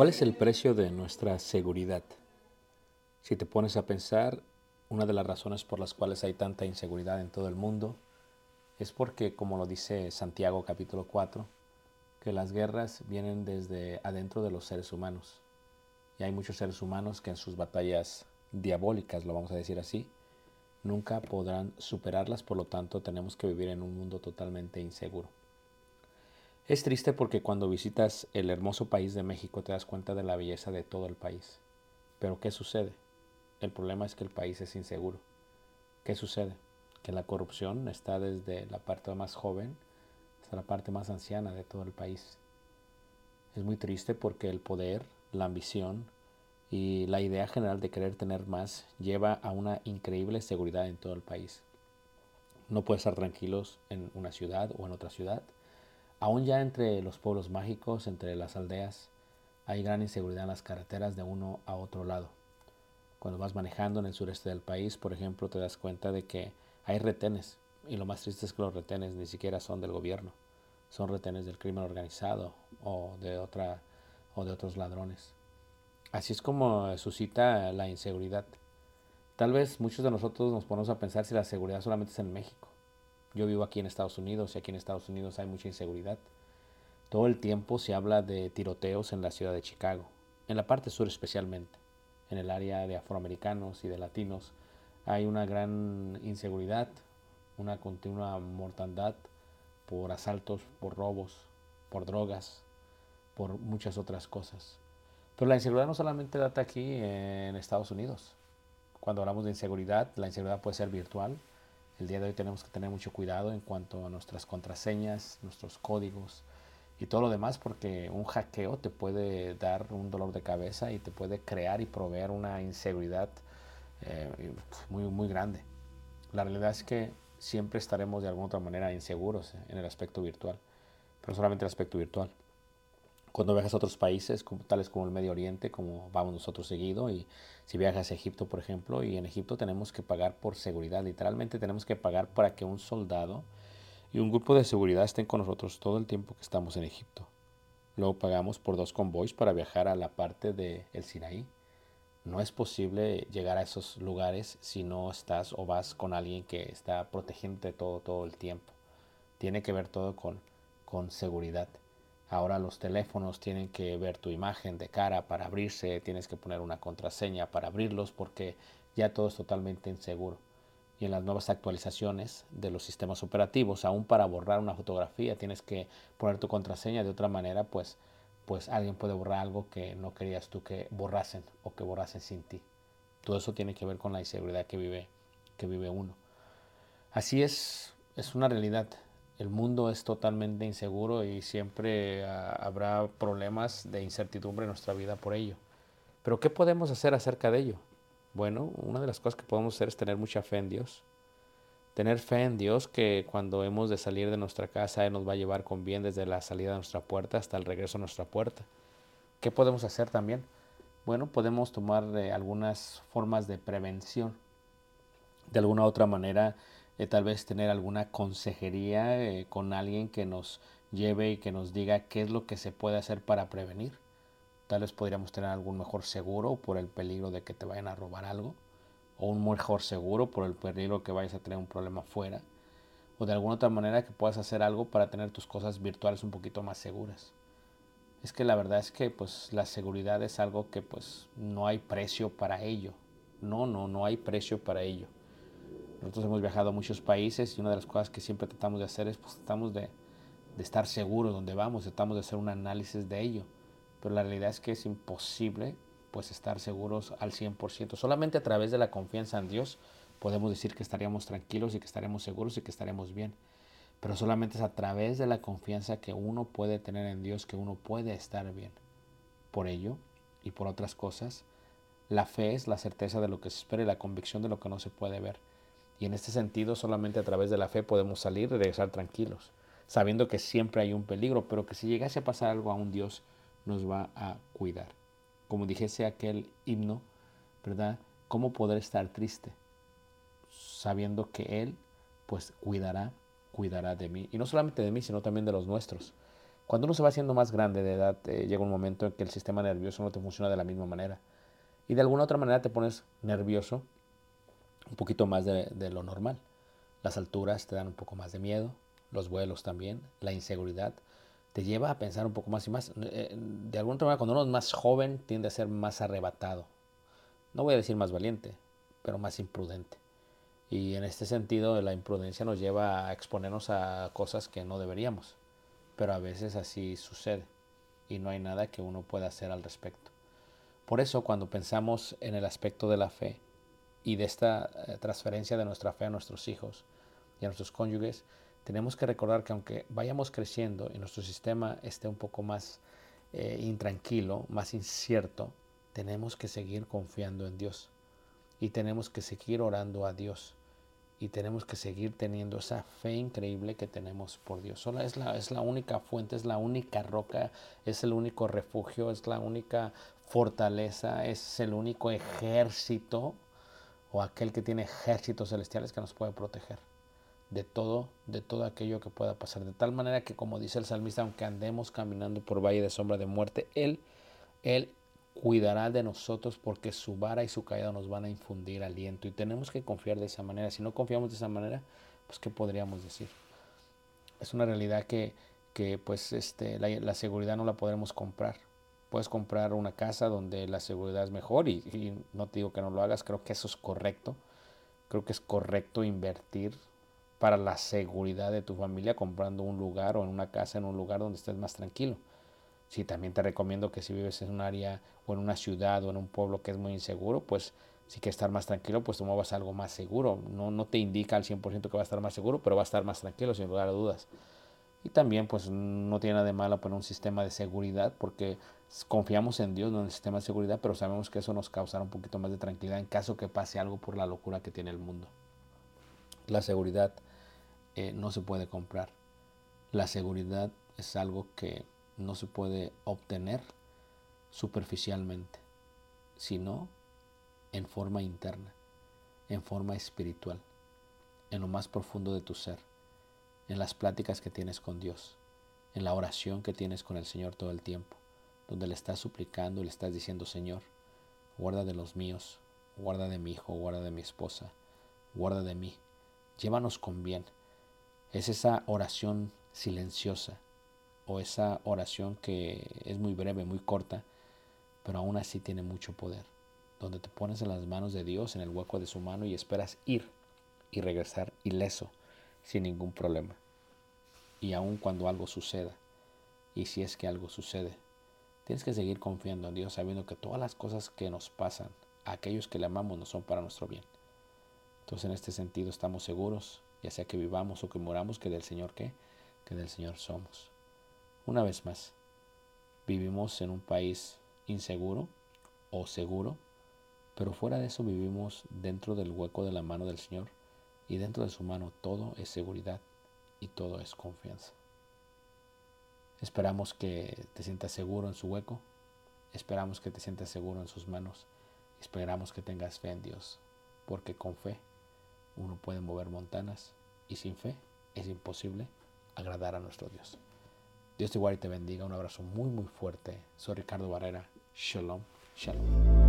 ¿Cuál es el precio de nuestra seguridad? Si te pones a pensar, una de las razones por las cuales hay tanta inseguridad en todo el mundo es porque, como lo dice Santiago capítulo 4, que las guerras vienen desde adentro de los seres humanos. Y hay muchos seres humanos que en sus batallas diabólicas, lo vamos a decir así, nunca podrán superarlas, por lo tanto tenemos que vivir en un mundo totalmente inseguro. Es triste porque cuando visitas el hermoso país de México te das cuenta de la belleza de todo el país. Pero ¿qué sucede? El problema es que el país es inseguro. ¿Qué sucede? Que la corrupción está desde la parte más joven hasta la parte más anciana de todo el país. Es muy triste porque el poder, la ambición y la idea general de querer tener más lleva a una increíble seguridad en todo el país. No puedes estar tranquilos en una ciudad o en otra ciudad Aún ya entre los pueblos mágicos, entre las aldeas, hay gran inseguridad en las carreteras de uno a otro lado. Cuando vas manejando en el sureste del país, por ejemplo, te das cuenta de que hay retenes. Y lo más triste es que los retenes ni siquiera son del gobierno. Son retenes del crimen organizado o de, o de otros ladrones. Así es como suscita la inseguridad. Tal vez muchos de nosotros nos ponemos a pensar si la seguridad solamente es en México. Yo vivo aquí en Estados Unidos y aquí en Estados Unidos hay mucha inseguridad. Todo el tiempo se habla de tiroteos en la ciudad de Chicago, en la parte sur especialmente, en el área de afroamericanos y de latinos. Hay una gran inseguridad, una continua mortandad por asaltos, por robos, por drogas, por muchas otras cosas. Pero la inseguridad no solamente data aquí en Estados Unidos. Cuando hablamos de inseguridad, la inseguridad puede ser virtual, el día de hoy tenemos que tener mucho cuidado en cuanto a nuestras contraseñas, nuestros códigos y todo lo demás porque un hackeo te puede dar un dolor de cabeza y te puede crear y proveer una inseguridad eh, muy, muy grande. La realidad es que siempre estaremos de alguna otra manera inseguros en el aspecto virtual, pero solamente el aspecto virtual cuando viajas a otros países, como, tales como el Medio Oriente, como vamos nosotros seguido, y si viajas a Egipto, por ejemplo, y en Egipto tenemos que pagar por seguridad, literalmente tenemos que pagar para que un soldado y un grupo de seguridad estén con nosotros todo el tiempo que estamos en Egipto. Luego pagamos por dos convoys para viajar a la parte del el Sinaí. No es posible llegar a esos lugares si no estás o vas con alguien que está protegiendo todo, todo el tiempo. Tiene que ver todo con, con seguridad. Ahora los teléfonos tienen que ver tu imagen de cara para abrirse, tienes que poner una contraseña para abrirlos porque ya todo es totalmente inseguro. Y en las nuevas actualizaciones de los sistemas operativos, aún para borrar una fotografía tienes que poner tu contraseña de otra manera, pues, pues alguien puede borrar algo que no querías tú que borrasen o que borrasen sin ti. Todo eso tiene que ver con la inseguridad que vive, que vive uno. Así es, es una realidad el mundo es totalmente inseguro y siempre ah, habrá problemas de incertidumbre en nuestra vida por ello. Pero ¿qué podemos hacer acerca de ello? Bueno, una de las cosas que podemos hacer es tener mucha fe en Dios. Tener fe en Dios que cuando hemos de salir de nuestra casa Él nos va a llevar con bien desde la salida de nuestra puerta hasta el regreso a nuestra puerta. ¿Qué podemos hacer también? Bueno, podemos tomar eh, algunas formas de prevención. De alguna u otra manera, eh, tal vez tener alguna consejería eh, con alguien que nos lleve y que nos diga qué es lo que se puede hacer para prevenir. Tal vez podríamos tener algún mejor seguro por el peligro de que te vayan a robar algo, o un mejor seguro por el peligro que vayas a tener un problema fuera, o de alguna otra manera que puedas hacer algo para tener tus cosas virtuales un poquito más seguras. Es que la verdad es que pues la seguridad es algo que pues no hay precio para ello. No, no, no hay precio para ello. Nosotros hemos viajado a muchos países y una de las cosas que siempre tratamos de hacer es pues tratamos de, de estar seguros donde vamos, tratamos de hacer un análisis de ello. Pero la realidad es que es imposible pues estar seguros al 100%. Solamente a través de la confianza en Dios podemos decir que estaríamos tranquilos y que estaremos seguros y que estaremos bien. Pero solamente es a través de la confianza que uno puede tener en Dios que uno puede estar bien. Por ello y por otras cosas, la fe es la certeza de lo que se espera y la convicción de lo que no se puede ver. Y en este sentido, solamente a través de la fe podemos salir y regresar tranquilos, sabiendo que siempre hay un peligro, pero que si llegase a pasar algo a un Dios, nos va a cuidar. Como dijese aquel himno, ¿verdad? ¿Cómo poder estar triste? Sabiendo que Él, pues, cuidará, cuidará de mí. Y no solamente de mí, sino también de los nuestros. Cuando uno se va haciendo más grande de edad, eh, llega un momento en que el sistema nervioso no te funciona de la misma manera. Y de alguna otra manera te pones nervioso un poquito más de, lo normal. Las alturas te dan un poco más de miedo, los vuelos también, la inseguridad te lleva a pensar un poco más y más. Eh, de alguna manera, cuando uno es más joven, tiende a ser más arrebatado. No voy a decir más valiente, pero más imprudente. Y en este sentido, la imprudencia nos lleva a exponernos a cosas que no deberíamos. Pero a veces así sucede y no hay nada que uno pueda hacer al respecto. Por eso, cuando pensamos en el aspecto de la fe y de esta eh, transferencia de nuestra fe a nuestros hijos y a nuestros cónyuges, tenemos que recordar que aunque vayamos creciendo y nuestro sistema esté un poco más eh, intranquilo, más incierto, tenemos que seguir confiando en Dios y tenemos que seguir orando a Dios y tenemos que seguir teniendo esa fe increíble que tenemos por Dios. Sola es la, es la única fuente, es la única roca, es el único refugio, es la única fortaleza, es el único ejército o aquel que tiene ejércitos celestiales que nos puede proteger de todo, de todo aquello que pueda pasar. De tal manera que, como dice el salmista, aunque andemos caminando por valle de sombra de muerte, Él, Él cuidará de nosotros porque su vara y su caída nos van a infundir aliento. Y tenemos que confiar de esa manera. Si no confiamos de esa manera, pues ¿qué podríamos decir? Es una realidad que, que pues este, la, seguridad no la podremos comprar. Puedes comprar una casa donde la seguridad es mejor y, y no te digo que no lo hagas, creo que eso es correcto. Creo que es correcto invertir para la seguridad de tu familia comprando un lugar o en una casa en un lugar donde estés más tranquilo. Sí, también te recomiendo que si vives en un área o en una ciudad o en un pueblo que es muy inseguro, pues si quieres estar más tranquilo, pues te muevas algo más seguro. No, no te indica al 100% que va a estar más seguro, pero va a estar más tranquilo sin lugar a dudas. Y también pues no tiene nada de malo poner un sistema de seguridad porque confiamos en Dios, en el sistema de seguridad, pero sabemos que eso nos causará un poquito más de tranquilidad en caso que pase algo por la locura que tiene el mundo. La seguridad eh, no se puede comprar. La seguridad es algo que no se puede obtener superficialmente, sino en forma interna, en forma espiritual, en lo más profundo de tu ser, en las pláticas que tienes con Dios, en la oración que tienes con el Señor todo el tiempo, donde le estás suplicando y le estás diciendo, Señor, guarda de los míos, guarda de mi hijo, guarda de mi esposa, guarda de mí, llévanos con bien. Es esa oración silenciosa o esa oración que es muy breve, muy corta, pero aún así tiene mucho poder, donde te pones en las manos de Dios, en el hueco de su mano y esperas ir y regresar ileso, sin ningún problema. Y aun cuando algo suceda, y si es que algo sucede, tienes que seguir confiando en Dios, sabiendo que todas las cosas que nos pasan, a aquellos que le amamos, no son para nuestro bien. Entonces en este sentido estamos seguros ya sea que vivamos o que moramos, que del Señor qué, que del Señor somos. Una vez más, vivimos en un país inseguro o seguro, pero fuera de eso vivimos dentro del hueco de la mano del Señor y dentro de su mano todo es seguridad y todo es confianza. Esperamos que te sientas seguro en su hueco, esperamos que te sientas seguro en sus manos, esperamos que tengas fe en Dios, porque con fe uno puede mover montañas y sin fe es imposible agradar a nuestro Dios. Dios te guarde y te bendiga. Un abrazo muy muy fuerte. Soy Ricardo Barrera. Shalom. Shalom.